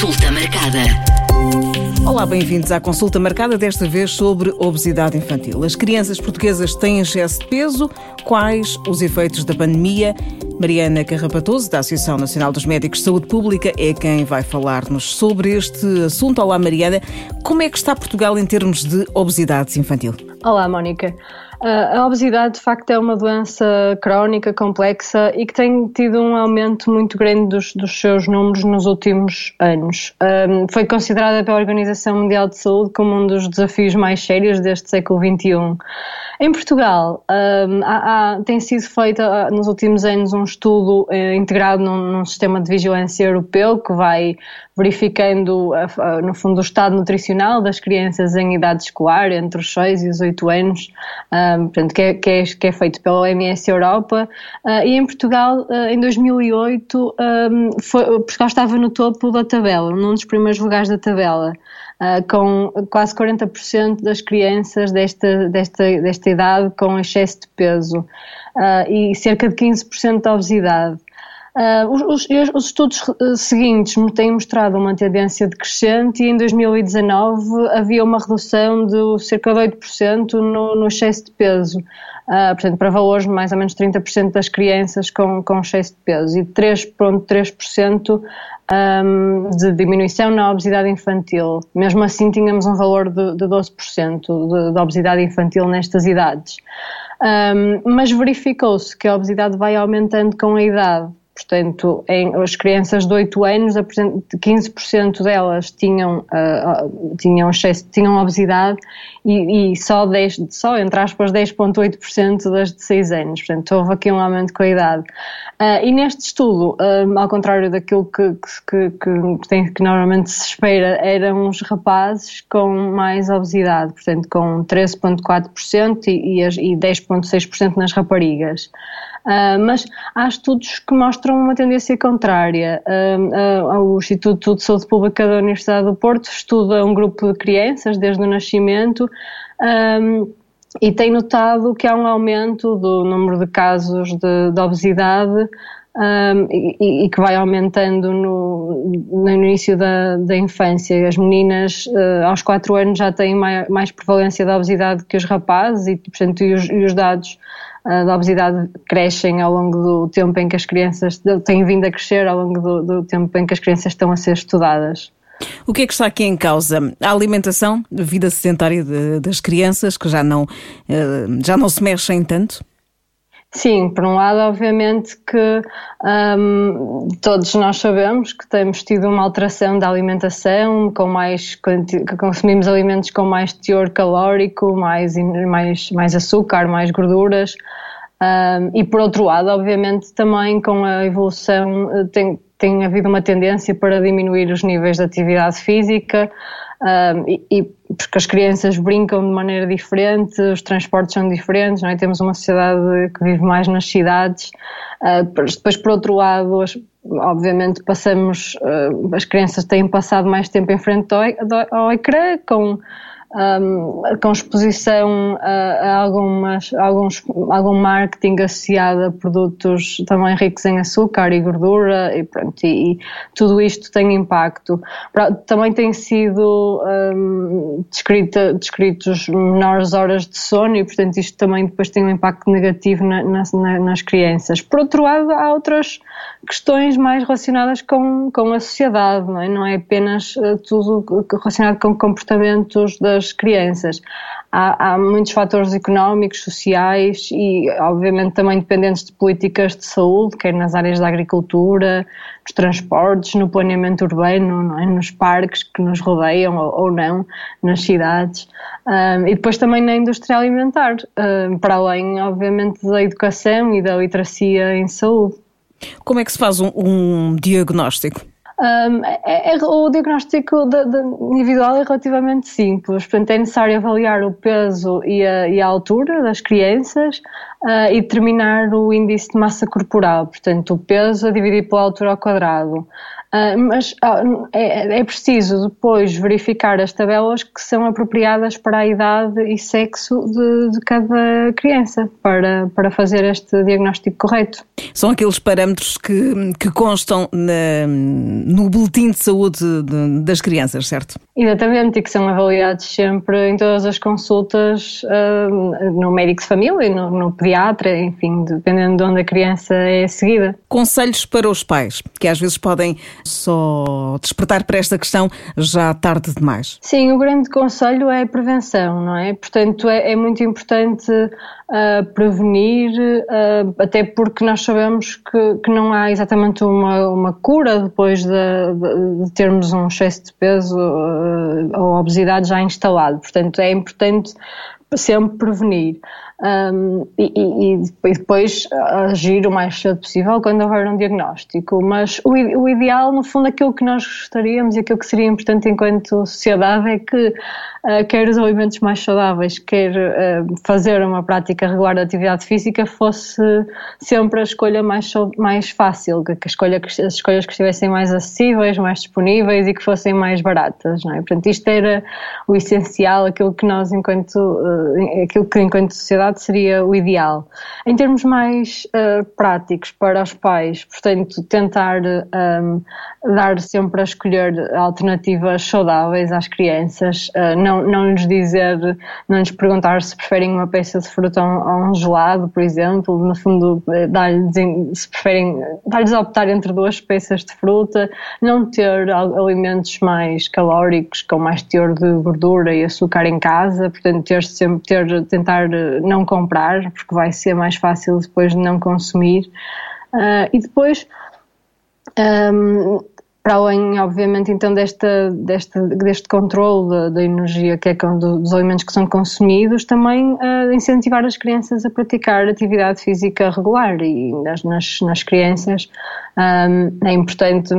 Consulta marcada. Olá, bem-vindos à consulta marcada desta vez sobre obesidade infantil. As crianças portuguesas têm excesso de peso? Quais os efeitos da pandemia? Mariana Carrapatoso, da Associação Nacional dos Médicos de Saúde Pública, é quem vai falar-nos sobre este assunto. Olá, Mariana. Como é que está Portugal em termos de obesidade infantil? Olá, Mónica. A obesidade, de facto, é uma doença crónica, complexa e que tem tido um aumento muito grande dos, dos seus números nos últimos anos. Um, foi considerada pela Organização Mundial de Saúde como um dos desafios mais sérios deste século XXI. Em Portugal, um, há, há, tem sido feito nos últimos anos um estudo eh, integrado num, num, sistema de vigilância europeu que vai verificando, no fundo, o estado nutricional das crianças em idade escolar, entre os 6 e os 8 anos, um, portanto, que, é, que, é, que, é, feito pela OMS Europa. E em Portugal, em 2008, um, foi, Portugal estava no topo da tabela, num dos primeiros lugares da tabela. Uh, com quase 40% das crianças desta, desta, desta idade com excesso de peso uh, e cerca de 15% de obesidade. Uh, os, os, estudos seguintes têm mostrado uma tendência decrescente e em 2019 havia uma redução de cerca de 8% no, no excesso de peso. Uh, portanto, para valores de mais ou menos 30% das crianças com, com excesso de peso e 3,3% um, de diminuição na obesidade infantil. Mesmo assim, tínhamos um valor de, de 12% de, de obesidade infantil nestas idades. Um, mas verificou-se que a obesidade vai aumentando com a idade. Portanto, em, as crianças de 8 anos, 15% delas tinham, uh, tinham, excesso, tinham obesidade e, e, só, 10, só, entre aspas, 10,8% das de 6 anos. Portanto, houve aqui um aumento com a idade. Uh, e neste estudo, uh, ao contrário daquilo que, que, que, tem, que normalmente se espera, eram os rapazes com mais obesidade, portanto, com 13,4% e, e, e 10,6% nas raparigas. Mas há estudos que mostram uma tendência contrária. O Instituto de Saúde Pública da Universidade do Porto estuda um grupo de crianças desde o nascimento e tem notado que há um aumento do número de casos de, de obesidade um, e, e, que vai aumentando no, no início da, da, infância. As meninas uh, aos 4 anos já têm mais, mais, prevalência da obesidade que os rapazes e, portanto, e os, e os dados uh, da obesidade crescem ao longo do tempo em que as crianças têm vindo a crescer ao longo do, do tempo em que as crianças estão a ser estudadas. O que é que está aqui em causa? A alimentação, a vida sedentária de, das crianças, que já não, eh, já não se mexem tanto? Sim, por um lado, obviamente que um, todos nós sabemos que temos tido uma alteração da alimentação, com mais que consumimos alimentos com mais teor calórico, mais, mais, mais açúcar, mais gorduras. Um, e por outro lado, obviamente, também com a evolução eh, tem, tem havido uma tendência para diminuir os níveis de atividade física, um, e, e, porque as crianças brincam de maneira diferente, os transportes são diferentes, não é? temos uma sociedade que vive mais nas cidades. Uh, depois, por outro lado, as, obviamente passamos, uh, as crianças têm passado mais tempo em frente ao, ao ecrã, com um, com exposição a, a algumas, alguns, algum marketing associado a produtos também ricos em açúcar e gordura e, pronto, e, e tudo isto tem impacto. Também tem sido um, descrita, descritos menores horas de sono e, portanto, isto também depois tem um impacto negativo na, na, nas crianças. Por outro lado, há outras questões mais relacionadas com, com a sociedade, não é? Não é apenas uh, tudo relacionado com comportamentos das crianças. Há, há, muitos fatores económicos, sociais e, obviamente, também dependentes de políticas de saúde, quer nas áreas da agricultura, nos transportes, no planeamento urbano, é? nos parques que nos rodeiam ou, ou não, nas cidades. Um, e depois também na indústria alimentar, um, para além, obviamente, da educação e da literacia em saúde. Como é que se faz um, um diagnóstico? Um, é, é, o diagnóstico de, de individual é relativamente simples, portanto é necessário avaliar o peso e a, e a altura das crianças uh, e determinar o índice de massa corporal, portanto o peso a dividir pela altura ao quadrado. Uh, mas uh, é, é, preciso depois verificar as tabelas que são apropriadas para a idade e sexo de, de cada criança para, para fazer este diagnóstico correto. São aqueles parâmetros que, que constam na, no boletim de saúde de, das crianças, certo? Exatamente, e que são avaliados sempre em todas as consultas uh, no médico de família, no, no pediatra, enfim, dependendo de onde a criança é seguida. Conselhos para os pais, que às vezes podem só despertar para esta questão já tarde demais. Sim, o grande conselho é a prevenção, não é? Portanto, é, é muito importante uh, prevenir, uh, até porque nós sabemos que, que não há exatamente uma, uma cura depois de, de, de termos um excesso de peso uh, ou obesidade já instalado. Portanto, é importante sempre prevenir um, e, e, e, depois agir o mais cedo possível quando houver um diagnóstico. Mas o, o, ideal, no fundo, aquilo que nós gostaríamos e aquilo que seria importante enquanto sociedade é que uh, quer os alimentos mais saudáveis, quer uh, fazer uma prática regular de atividade física fosse sempre a escolha mais, mais fácil, que, escolha, as escolhas que estivessem mais acessíveis, mais disponíveis e que fossem mais baratas. Não é? Portanto, isto era o essencial, aquilo que nós, enquanto, uh, aquilo que enquanto sociedade seria o ideal. Em termos mais uh, práticos para os pais, portanto, tentar um, dar sempre a escolher alternativas saudáveis às crianças, uh, não, não lhes dizer, não lhes perguntar se preferem uma peça de fruta ou um gelado, por exemplo, no fundo, eh, dar-lhes, se preferem, dar-lhes a optar entre duas peças de fruta, não ter alimentos mais calóricos, com mais teor de gordura e açúcar em casa, portanto, ter sempre, ter, tentar não não comprar, porque vai ser mais fácil depois de não consumir. Uh, e depois, um, para além, obviamente, então, desta, desta, deste controle da, energia que é dos alimentos que são consumidos, também uh, incentivar as crianças a praticar atividade física regular e nas, nas, nas crianças um, é importante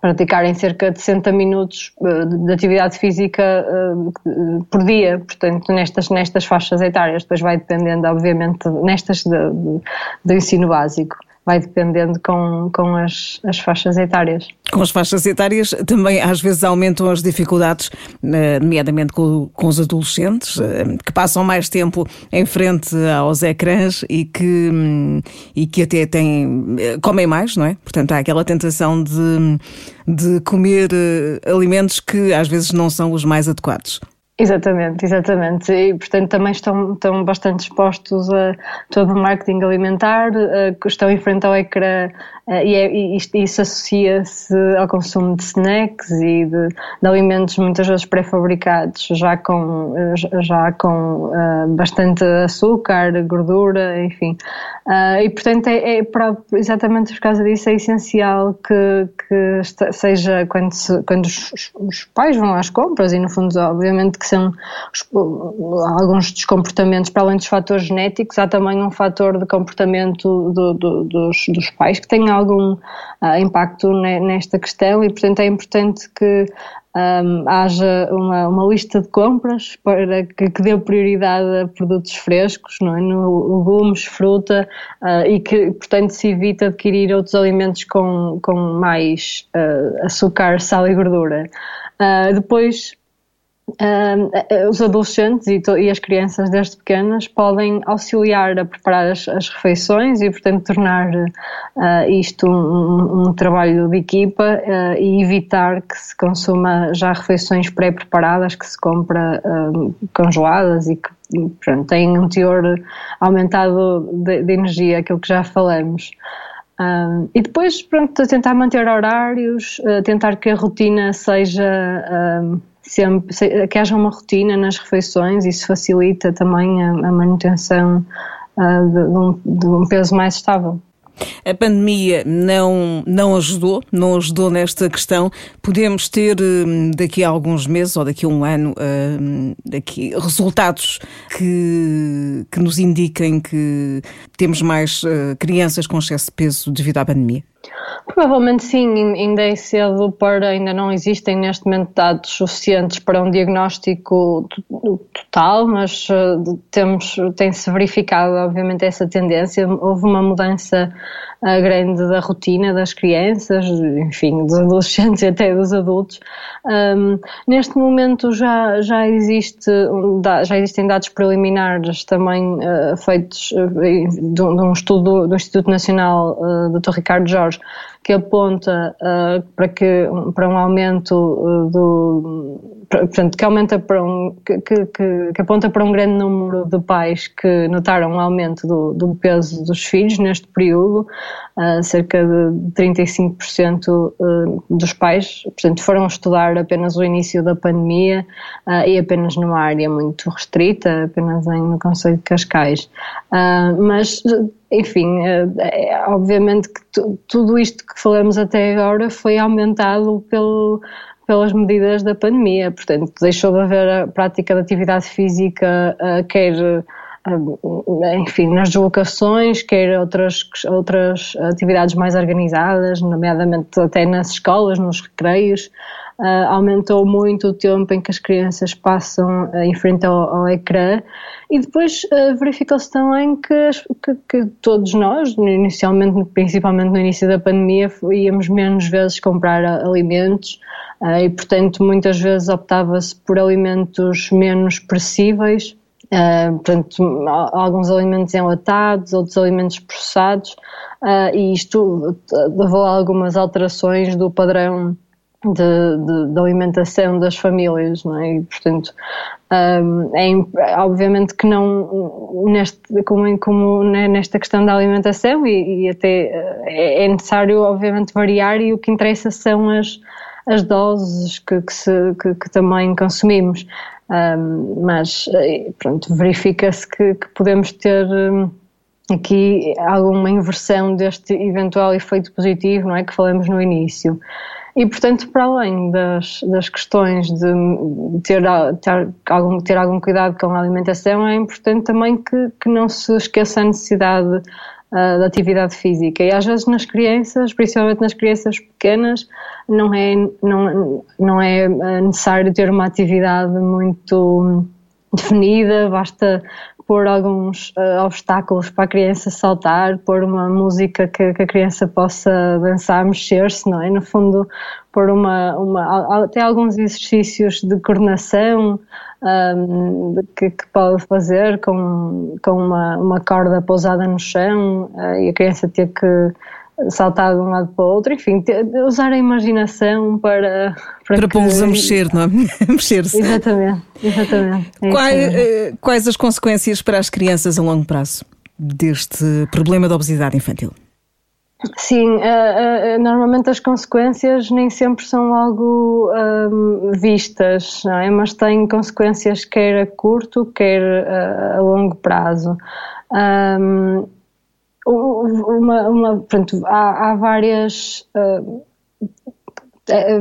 praticarem cerca de 60 minutos eh, de atividade física eh, por dia, portanto, nestas, nestas faixas etárias, depois vai dependendo, obviamente, nestas do ensino básico vai dependendo com, com as, as faixas etárias. Com as faixas etárias também às vezes aumentam as dificuldades, eh, nomeadamente com, com os adolescentes, eh, que passam mais tempo em frente aos ecrãs e que, e que até têm, eh, comem mais, não é? Portanto, há aquela tentação de, de comer alimentos que às vezes não são os mais adequados. Exatamente, exatamente. E, portanto, também estão, estão bastante expostos a todo o marketing alimentar, estão em frente ao ecrã eh, e, é, e isso associa-se ao consumo de snacks e de, de alimentos muitas vezes pré-fabricados, já com, já com bastante açúcar, gordura, enfim. E portanto, é, é exatamente por causa disso, é essencial que, que seja quando, se, quando os, os, pais vão às compras, e no fundo, obviamente, que são alguns dos comportamentos, para além dos fatores genéticos, há também um fator de comportamento do, do, dos, dos pais que têm algum uh, impacto nesta questão e, portanto, é importante que um, haja uma, uma, lista de compras para que, que dê prioridade a produtos frescos, não é? no, legumes, fruta uh, e que, portanto, se evite adquirir outros alimentos com, com mais uh, açúcar, sal e gordura. Uh, depois, uh, os adolescentes e, e, as crianças desde pequenas podem auxiliar a preparar as, as refeições e, portanto, tornar uh, isto um, um, trabalho de equipa uh, e evitar que se consuma já refeições pré-preparadas, que se compra congeladas e que pronto, têm um teor aumentado de, de energia, aquilo que já falamos. Um, e depois, pronto, tentar manter horários, uh, tentar que a rotina seja um, sempre, que haja uma rotina nas refeições, isso facilita também a, a manutenção uh, de, um, de um peso mais estável. A pandemia não, não ajudou, não ajudou nesta questão. Podemos ter hum, daqui a alguns meses ou daqui a um ano hum, daqui, resultados que, que nos indiquem que temos mais uh, crianças com excesso de peso devido à pandemia? Provavelmente sim, ainda é cedo para, ainda não existem neste momento dados suficientes para um diagnóstico total, mas uh, temos, tem-se verificado obviamente essa tendência, houve uma mudança grande da rotina das crianças, enfim, dos adolescentes e até dos adultos. Um, neste momento já, já, existe, já existem dados preliminares também uh, feitos uh, de, um estudo do Instituto Nacional uh, Dr. Ricardo Jorge que aponta uh, para, que, para um aumento do. Portanto, que aumenta para um. Que, que, que, aponta para um grande número de pais que notaram um aumento do, do peso dos filhos neste período, uh, cerca de 35% dos pais, portanto, foram estudar apenas o início da pandemia e apenas numa área muito restrita, apenas em, no Conselho de Cascais. mas enfim, é, obviamente que tudo isto que falamos até agora foi aumentado pelo, pelas medidas da pandemia, portanto, deixou de haver a prática de atividade física, uh, quer, uh, enfim, nas deslocações, quer outras, outras atividades mais organizadas, nomeadamente até nas escolas, nos recreios. Uh, aumentou muito o tempo em que as crianças passam uh, em frente ao, ao ecrã e depois uh, verificou-se também que, que, que, todos nós, inicialmente, principalmente no início da pandemia, íamos menos vezes comprar alimentos e, portanto, muitas vezes optava-se por alimentos menos perecíveis, portanto, alguns alimentos enlatados, outros alimentos processados, e isto levou a algumas alterações do padrão de, de, de, alimentação das famílias, não é? E, portanto, um, é, obviamente que não, neste, como, como nesta questão da alimentação, e, e até é, é, necessário, obviamente, variar, e o que interessa são as, as doses que, que, se, que, que também consumimos. Um, mas, pronto, verifica-se que, podemos ter. Um, aqui alguma inversão deste eventual efeito positivo, não é, que falamos no início. E, portanto, para além das, das questões de ter, ter, algum, ter algum cuidado com a alimentação, é importante também que, que não se esqueça a necessidade uh, da atividade física. E às vezes nas crianças, principalmente nas crianças pequenas, não é, não, não é ah, necessário ter uma atividade muito definida, basta pôr alguns uh, obstáculos para a criança saltar, pôr uma música que, que a criança possa dançar, mexer-se, não é? No fundo, pôr uma, uma, até alguns exercícios de coordenação um, que, que, pode fazer com, com uma, uma corda pousada no chão uh, e a criança ter que saltar de um lado para o outro, enfim, usar a imaginação para... Para, para pô-los a mexer, não é? Mexer-se. Exatamente, exatamente. É quais, eh, quais as consequências para as crianças a longo prazo deste problema da obesidade infantil? Sim, uh, uh, normalmente as consequências nem sempre são algo um, vistas, não é? mas têm consequências quer a curto, quer a longo prazo. Um, uma, uma pronto, há, há várias. Uh,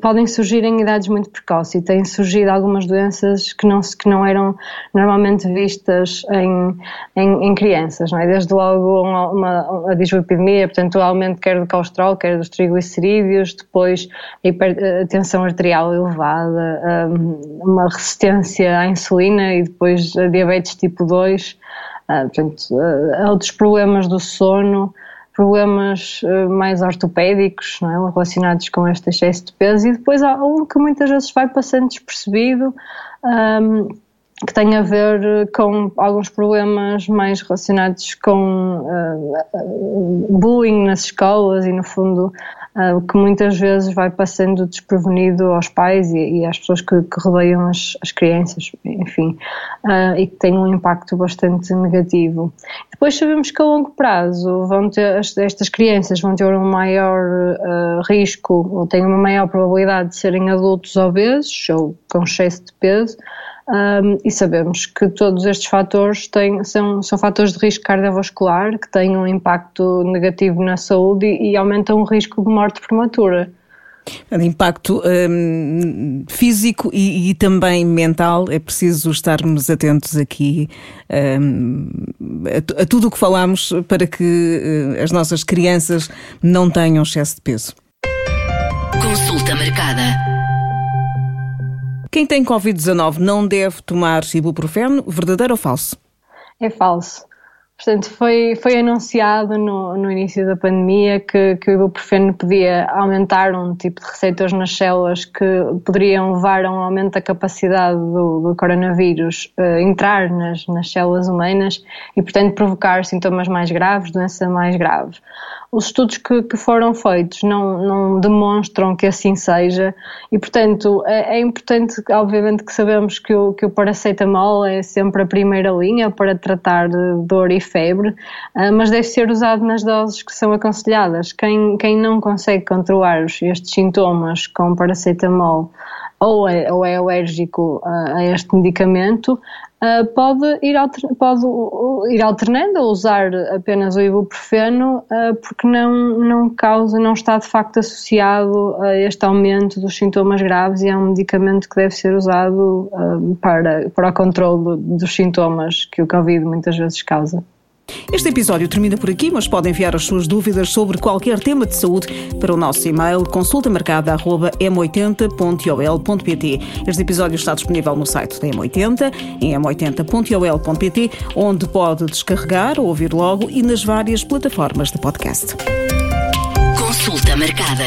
podem surgir em idades muito precoces e têm surgido algumas doenças que não, que não eram normalmente vistas em, em, em crianças, não é? Desde logo uma, uma, a dislipidemia, portanto o aumento quer do colesterol, quer dos triglicerídeos, depois a, hiper, a tensão arterial elevada, uma resistência à insulina e depois a diabetes tipo 2, Uh, portanto, uh, outros problemas do sono, problemas uh, mais ortopédicos é? relacionados com este excesso de peso e depois há um que muitas vezes vai passando despercebido um, que tem a ver com alguns problemas mais relacionados com bullying nas escolas e no fundo uh, que muitas vezes vai passando desprevenido aos pais e, e às pessoas que, que rodeiam as, as, crianças, enfim, uh, e que tem um impacto bastante negativo. Depois sabemos que a longo prazo vão ter, estas crianças vão ter um maior uh, risco ou têm uma maior probabilidade de serem adultos obesos ou com excesso de peso, um, e sabemos que todos estes fatores têm, são, são fatores de risco cardiovascular que têm um impacto negativo na saúde e, e aumentam o risco de morte prematura. De impacto um, físico e, e, também mental, é preciso estarmos atentos aqui um, a, a, tudo o que falamos para que uh, as nossas crianças não tenham excesso de peso. Consulta marcada. Quem tem Covid-19 não deve tomar ibuprofeno, verdadeiro ou falso? É falso. Portanto, foi, foi anunciado no, no início da pandemia que, que o ibuprofeno podia aumentar um tipo de receptores nas células que poderiam levar a um aumento da capacidade do, do coronavírus uh, entrar nas, nas células humanas e, portanto, provocar sintomas mais graves, doença mais grave os estudos que, que, foram feitos não, não, demonstram que assim seja e, portanto, é, é, importante, obviamente, que sabemos que o, que o paracetamol é sempre a primeira linha para tratar dor e febre, uh, mas deve ser usado nas doses que são aconselhadas. Quem, quem não consegue controlar estes sintomas com paracetamol ou é, ou é alérgico a, a este medicamento, Uh, pode, ir pode ir alternando ou usar apenas o ibuprofeno uh, porque não, não causa, não está de facto associado a este aumento dos sintomas graves e é um medicamento que deve ser usado uh, para, para o controle dos sintomas que o Covid muitas vezes causa. Este episódio termina por aqui, mas pode enviar as suas dúvidas sobre qualquer tema de saúde para o nosso e-mail consultamarcada.m80.ol.pt. Este episódio está disponível no site da M80, em m80.ol.pt, onde pode descarregar ou ouvir logo e nas várias plataformas de podcast. Consulta marcada.